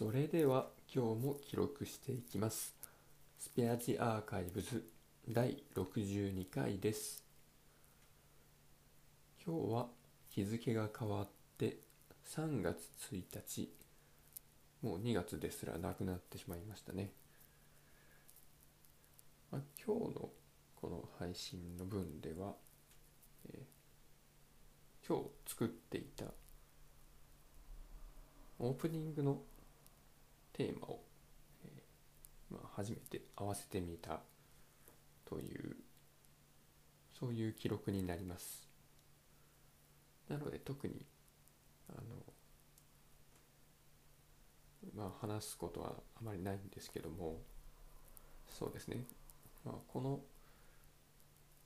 それでは今日も記録していきます。スペアジアーカイブズ第62回です。今日は日付が変わって3月1日、もう2月ですらなくなってしまいましたね。まあ、今日のこの配信の分では、えー今日作っていたオープニングのテーマを、えーまあ、初めて合わせてみたというそういう記録になります。なので特にあのまあ話すことはあまりないんですけどもそうですね、まあ、この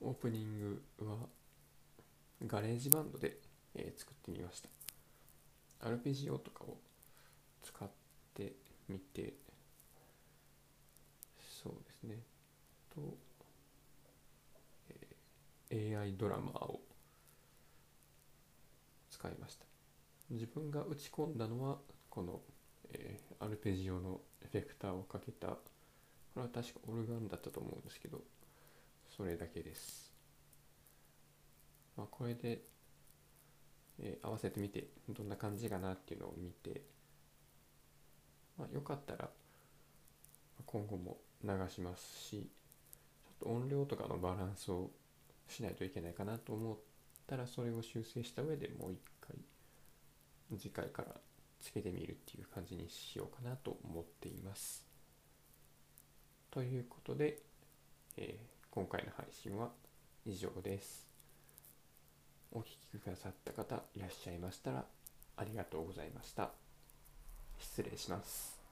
オープニングはガレージバンドで、えー作ってみました。アルペジオとかを使ってみてそうですねと、えー AI ドラマーを使いました。自分が打ち込んだのはこの、えーアルペジオのエフェクターをかけたこれは確かオルガンだったと思うんですけどそれだけです。まあ、これで、えー合わせてみてどんな感じかなっていうのを見て、まあ、よかったら今後も流しますしちょっと音量とかのバランスをしないといけないかなと思ったらそれを修正した上でもう一回次回からつけてみるっていう感じにしようかなと思っています。ということで、えー今回の配信は以上です。お聞きくださった方いらっしゃいましたらありがとうございました。失礼します。